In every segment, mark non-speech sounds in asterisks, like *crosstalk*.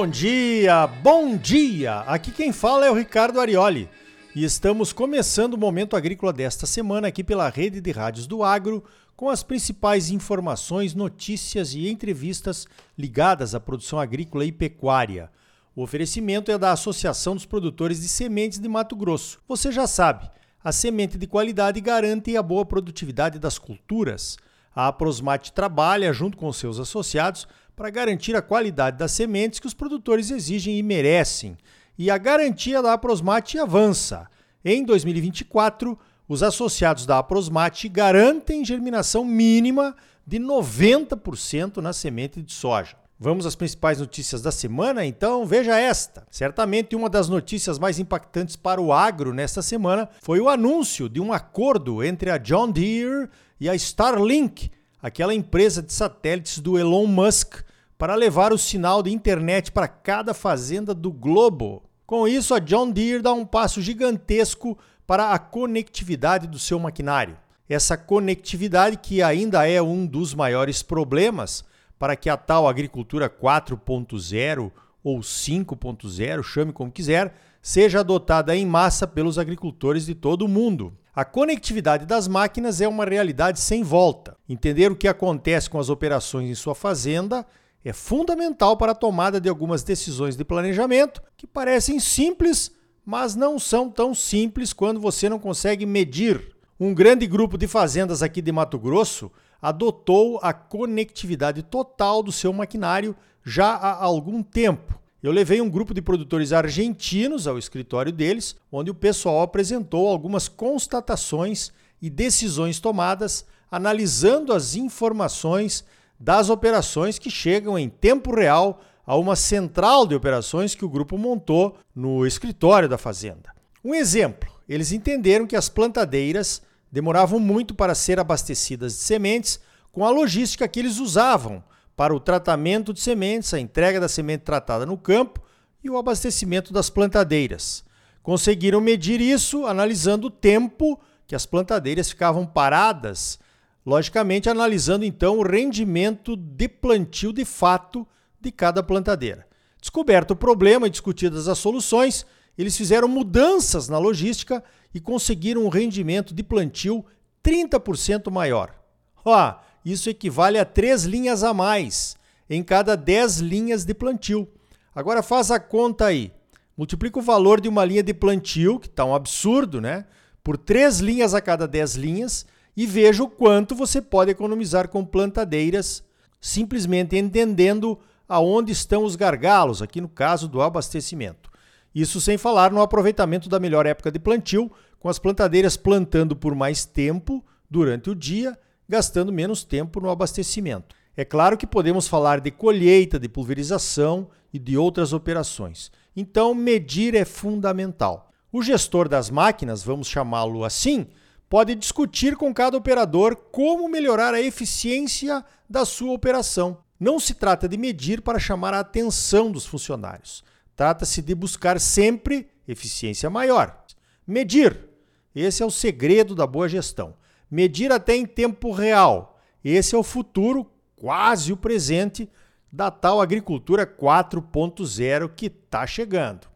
bom dia, bom dia! Aqui quem fala é o Ricardo Arioli e estamos começando o Momento Agrícola desta semana aqui pela rede de rádios do Agro com as principais informações, notícias e entrevistas ligadas à produção agrícola e pecuária. O oferecimento é da Associação dos Produtores de Sementes de Mato Grosso. Você já sabe, a semente de qualidade garante a boa produtividade das culturas. A Aprosmate trabalha junto com seus associados para garantir a qualidade das sementes que os produtores exigem e merecem. E a garantia da Aprosmate avança. Em 2024, os associados da Aprosmate garantem germinação mínima de 90% na semente de soja. Vamos às principais notícias da semana? Então veja esta. Certamente uma das notícias mais impactantes para o agro nesta semana foi o anúncio de um acordo entre a John Deere e a Starlink, aquela empresa de satélites do Elon Musk, para levar o sinal de internet para cada fazenda do globo. Com isso, a John Deere dá um passo gigantesco para a conectividade do seu maquinário. Essa conectividade, que ainda é um dos maiores problemas para que a tal agricultura 4.0 ou 5.0, chame como quiser, seja adotada em massa pelos agricultores de todo o mundo. A conectividade das máquinas é uma realidade sem volta. Entender o que acontece com as operações em sua fazenda é fundamental para a tomada de algumas decisões de planejamento que parecem simples, mas não são tão simples quando você não consegue medir. Um grande grupo de fazendas aqui de Mato Grosso adotou a conectividade total do seu maquinário já há algum tempo. Eu levei um grupo de produtores argentinos ao escritório deles, onde o pessoal apresentou algumas constatações e decisões tomadas, analisando as informações das operações que chegam em tempo real a uma central de operações que o grupo montou no escritório da fazenda. Um exemplo: eles entenderam que as plantadeiras demoravam muito para ser abastecidas de sementes com a logística que eles usavam para o tratamento de sementes, a entrega da semente tratada no campo e o abastecimento das plantadeiras. Conseguiram medir isso analisando o tempo que as plantadeiras ficavam paradas logicamente analisando então o rendimento de plantio de fato de cada plantadeira. Descoberto o problema e discutidas as soluções, eles fizeram mudanças na logística e conseguiram um rendimento de plantio 30% maior. Ó, isso equivale a três linhas a mais em cada 10 linhas de plantio. Agora faz a conta aí. Multiplica o valor de uma linha de plantio, que está um absurdo, né? Por três linhas a cada 10 linhas, e veja o quanto você pode economizar com plantadeiras, simplesmente entendendo aonde estão os gargalos, aqui no caso do abastecimento. Isso sem falar no aproveitamento da melhor época de plantio, com as plantadeiras plantando por mais tempo durante o dia, gastando menos tempo no abastecimento. É claro que podemos falar de colheita, de pulverização e de outras operações. Então, medir é fundamental. O gestor das máquinas, vamos chamá-lo assim, pode discutir com cada operador como melhorar a eficiência da sua operação. Não se trata de medir para chamar a atenção dos funcionários. Trata-se de buscar sempre eficiência maior. Medir. Esse é o segredo da boa gestão. Medir até em tempo real. Esse é o futuro, quase o presente, da tal agricultura 4.0 que está chegando.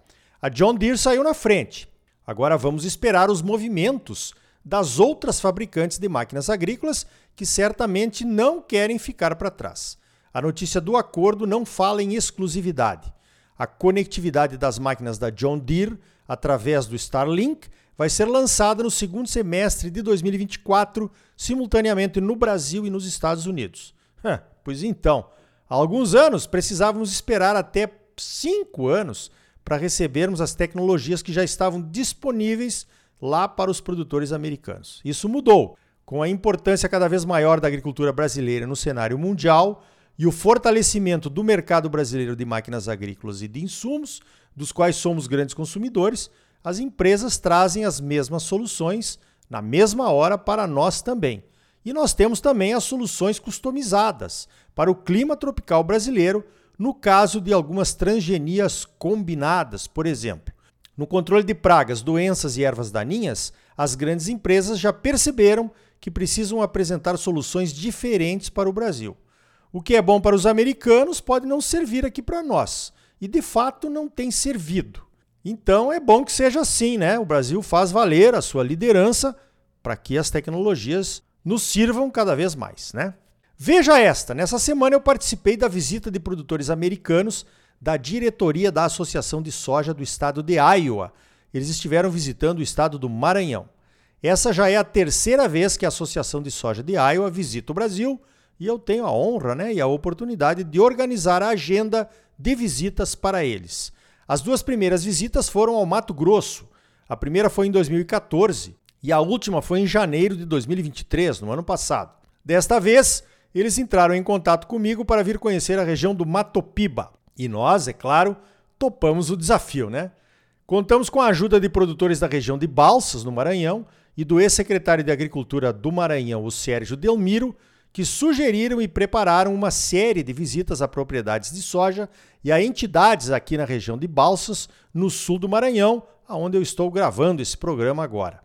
A John Deere saiu na frente. Agora vamos esperar os movimentos das outras fabricantes de máquinas agrícolas que certamente não querem ficar para trás. A notícia do acordo não fala em exclusividade. A conectividade das máquinas da John Deere através do Starlink vai ser lançada no segundo semestre de 2024, simultaneamente no Brasil e nos Estados Unidos. pois então, há alguns anos precisávamos esperar até cinco anos para recebermos as tecnologias que já estavam disponíveis lá para os produtores americanos. Isso mudou. Com a importância cada vez maior da agricultura brasileira no cenário mundial e o fortalecimento do mercado brasileiro de máquinas agrícolas e de insumos, dos quais somos grandes consumidores, as empresas trazem as mesmas soluções na mesma hora para nós também. E nós temos também as soluções customizadas para o clima tropical brasileiro, no caso de algumas transgenias combinadas, por exemplo. No controle de pragas, doenças e ervas daninhas, as grandes empresas já perceberam que precisam apresentar soluções diferentes para o Brasil. O que é bom para os americanos pode não servir aqui para nós. e de fato não tem servido. Então é bom que seja assim, né? O Brasil faz valer a sua liderança para que as tecnologias nos sirvam cada vez mais, né? Veja esta, nessa semana eu participei da visita de produtores americanos da diretoria da Associação de Soja do estado de Iowa. Eles estiveram visitando o estado do Maranhão. Essa já é a terceira vez que a Associação de Soja de Iowa visita o Brasil e eu tenho a honra né, e a oportunidade de organizar a agenda de visitas para eles. As duas primeiras visitas foram ao Mato Grosso. A primeira foi em 2014 e a última foi em janeiro de 2023, no ano passado. Desta vez, eles entraram em contato comigo para vir conhecer a região do Matopiba. E nós, é claro, topamos o desafio, né? Contamos com a ajuda de produtores da região de Balsas, no Maranhão, e do ex-secretário de Agricultura do Maranhão, o Sérgio Delmiro, que sugeriram e prepararam uma série de visitas a propriedades de soja e a entidades aqui na região de Balsas, no sul do Maranhão, aonde eu estou gravando esse programa agora.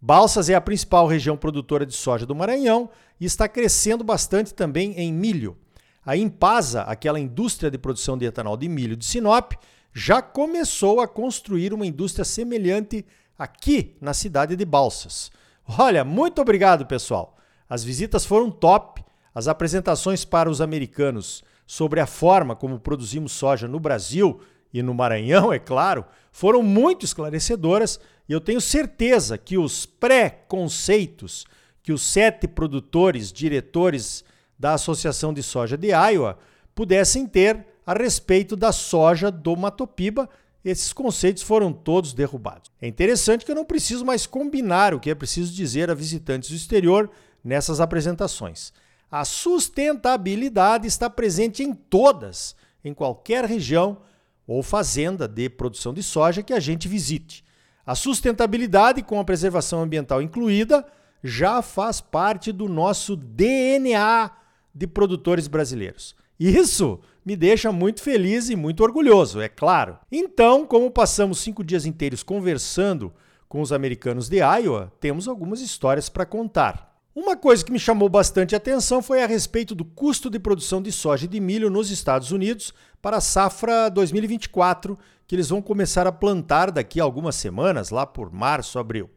Balsas é a principal região produtora de soja do Maranhão e está crescendo bastante também em milho. A Impasa, aquela indústria de produção de etanol de milho de Sinop, já começou a construir uma indústria semelhante aqui na cidade de Balsas. Olha, muito obrigado, pessoal. As visitas foram top. As apresentações para os americanos sobre a forma como produzimos soja no Brasil e no Maranhão, é claro, foram muito esclarecedoras e eu tenho certeza que os pré-conceitos que os sete produtores, diretores da Associação de Soja de Iowa pudessem ter a respeito da soja do Matopiba, esses conceitos foram todos derrubados. É interessante que eu não preciso mais combinar o que é preciso dizer a visitantes do exterior nessas apresentações. A sustentabilidade está presente em todas, em qualquer região ou fazenda de produção de soja que a gente visite. A sustentabilidade, com a preservação ambiental incluída, já faz parte do nosso DNA de produtores brasileiros. Isso me deixa muito feliz e muito orgulhoso, é claro. Então, como passamos cinco dias inteiros conversando com os americanos de Iowa, temos algumas histórias para contar. Uma coisa que me chamou bastante atenção foi a respeito do custo de produção de soja e de milho nos Estados Unidos para a safra 2024, que eles vão começar a plantar daqui a algumas semanas, lá por março, abril.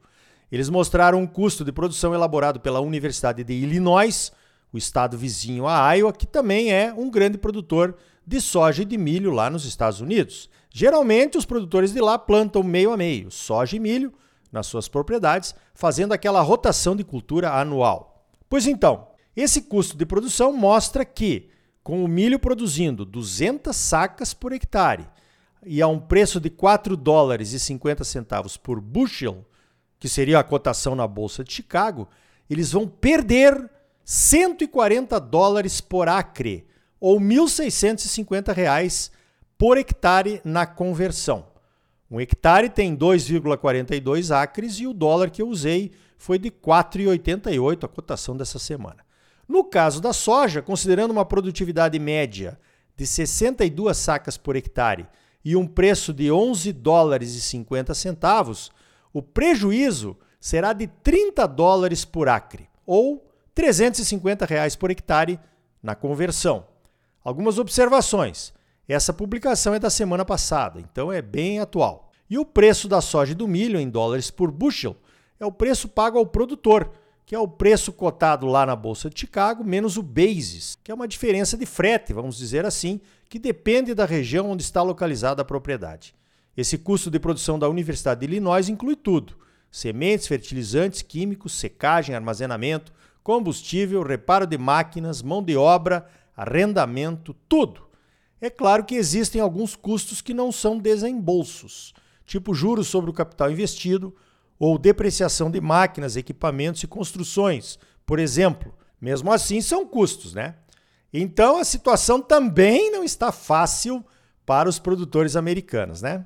Eles mostraram um custo de produção elaborado pela Universidade de Illinois, o estado vizinho a Iowa, que também é um grande produtor de soja e de milho lá nos Estados Unidos. Geralmente, os produtores de lá plantam meio a meio, soja e milho, nas suas propriedades, fazendo aquela rotação de cultura anual. Pois então, esse custo de produção mostra que, com o milho produzindo 200 sacas por hectare e a um preço de 4 dólares e 50 centavos por bushel, que seria a cotação na bolsa de Chicago, eles vão perder 140 dólares por acre ou 1.650 reais por hectare na conversão. Um hectare tem 2,42 acres e o dólar que eu usei foi de 4,88 a cotação dessa semana. No caso da soja, considerando uma produtividade média de 62 sacas por hectare e um preço de 11 dólares e 50 centavos, o prejuízo será de 30 dólares por acre, ou 350 reais por hectare na conversão. Algumas observações. Essa publicação é da semana passada, então é bem atual. E o preço da soja e do milho em dólares por bushel é o preço pago ao produtor, que é o preço cotado lá na Bolsa de Chicago, menos o basis, que é uma diferença de frete, vamos dizer assim, que depende da região onde está localizada a propriedade. Esse custo de produção da Universidade de Illinois inclui tudo: sementes, fertilizantes, químicos, secagem, armazenamento, combustível, reparo de máquinas, mão de obra, arrendamento, tudo. É claro que existem alguns custos que não são desembolsos, tipo juros sobre o capital investido ou depreciação de máquinas, equipamentos e construções, por exemplo. Mesmo assim, são custos, né? Então a situação também não está fácil para os produtores americanos, né?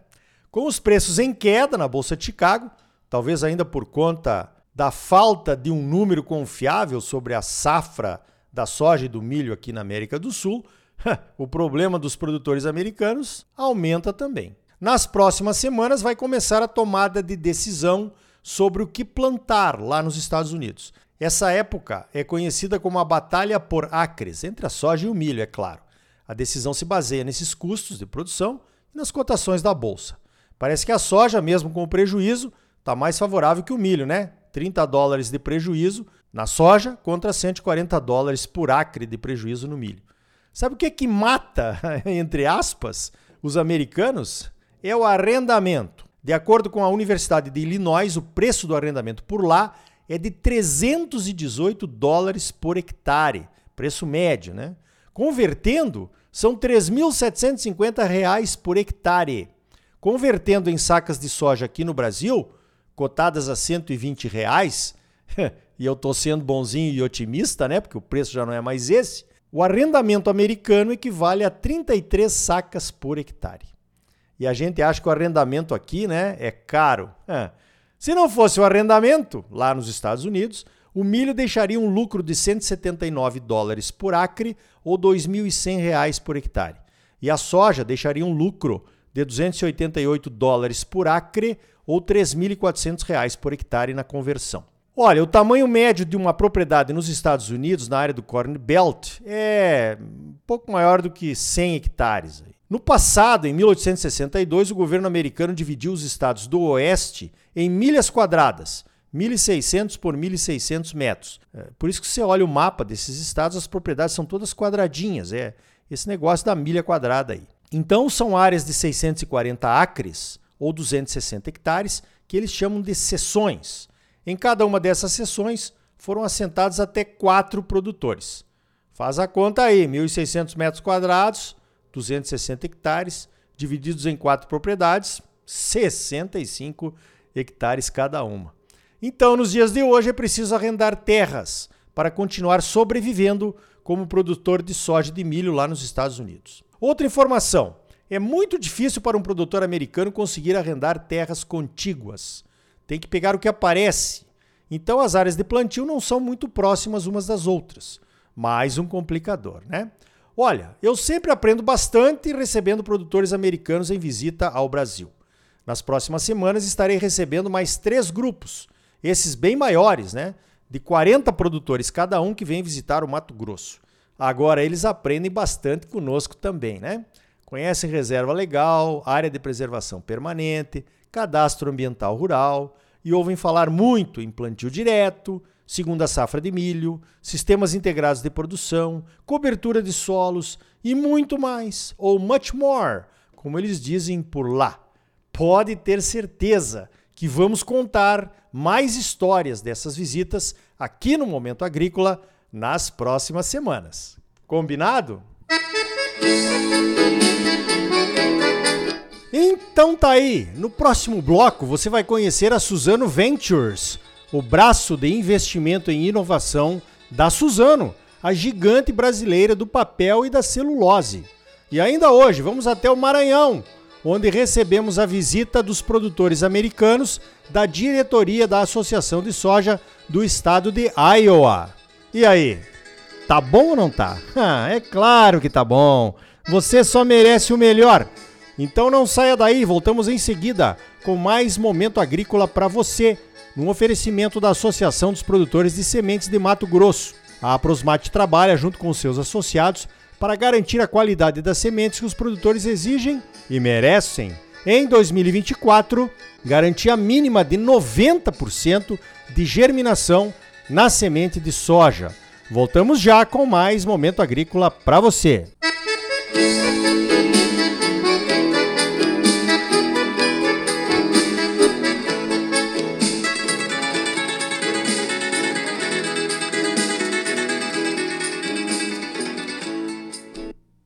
Com os preços em queda na Bolsa de Chicago, talvez ainda por conta da falta de um número confiável sobre a safra da soja e do milho aqui na América do Sul, *laughs* o problema dos produtores americanos aumenta também. Nas próximas semanas vai começar a tomada de decisão sobre o que plantar lá nos Estados Unidos. Essa época é conhecida como a batalha por acres, entre a soja e o milho, é claro. A decisão se baseia nesses custos de produção e nas cotações da bolsa. Parece que a soja, mesmo com o prejuízo, está mais favorável que o milho, né? 30 dólares de prejuízo na soja contra 140 dólares por acre de prejuízo no milho. Sabe o que que mata, *laughs* entre aspas, os americanos? É o arrendamento. De acordo com a Universidade de Illinois, o preço do arrendamento por lá é de 318 dólares por hectare, preço médio, né? Convertendo, são 3.750 reais por hectare. Convertendo em sacas de soja aqui no Brasil, cotadas a 120 reais, *laughs* e eu estou sendo bonzinho e otimista, né? Porque o preço já não é mais esse. O arrendamento americano equivale a 33 sacas por hectare. E a gente acha que o arrendamento aqui, né, é caro. É. Se não fosse o arrendamento, lá nos Estados Unidos, o milho deixaria um lucro de 179 dólares por acre ou 2.100 reais por hectare. E a soja deixaria um lucro de 288 dólares por acre ou 3.400 reais por hectare na conversão. Olha, o tamanho médio de uma propriedade nos Estados Unidos, na área do Corn Belt, é um pouco maior do que 100 hectares. No passado, em 1862, o governo americano dividiu os estados do Oeste em milhas quadradas, 1.600 por 1.600 metros. É, por isso que você olha o mapa desses estados, as propriedades são todas quadradinhas. É esse negócio da milha quadrada aí. Então, são áreas de 640 acres ou 260 hectares que eles chamam de seções. Em cada uma dessas seções foram assentados até quatro produtores. Faz a conta aí, 1.600 metros quadrados, 260 hectares, divididos em quatro propriedades, 65 hectares cada uma. Então, nos dias de hoje, é preciso arrendar terras para continuar sobrevivendo como produtor de soja e de milho lá nos Estados Unidos. Outra informação: é muito difícil para um produtor americano conseguir arrendar terras contíguas tem que pegar o que aparece. Então as áreas de plantio não são muito próximas umas das outras. Mais um complicador, né? Olha, eu sempre aprendo bastante recebendo produtores americanos em visita ao Brasil. Nas próximas semanas estarei recebendo mais três grupos, esses bem maiores, né? De 40 produtores cada um que vem visitar o Mato Grosso. Agora eles aprendem bastante conosco também, né? Conhecem reserva legal, área de preservação permanente, cadastro ambiental rural, e ouvem falar muito em plantio direto, segunda safra de milho, sistemas integrados de produção, cobertura de solos e muito mais, ou much more, como eles dizem por lá. Pode ter certeza que vamos contar mais histórias dessas visitas aqui no Momento Agrícola nas próximas semanas. Combinado? Então tá aí, no próximo bloco você vai conhecer a Suzano Ventures, o braço de investimento em inovação da Suzano, a gigante brasileira do papel e da celulose. E ainda hoje vamos até o Maranhão, onde recebemos a visita dos produtores americanos da diretoria da Associação de Soja do estado de Iowa. E aí, tá bom ou não tá? Ah, *laughs* é claro que tá bom. Você só merece o melhor. Então não saia daí, voltamos em seguida com mais momento agrícola para você, num oferecimento da Associação dos Produtores de Sementes de Mato Grosso. A Prosmate trabalha junto com seus associados para garantir a qualidade das sementes que os produtores exigem e merecem. Em 2024, garantia mínima de 90% de germinação na semente de soja. Voltamos já com mais momento agrícola para você. Música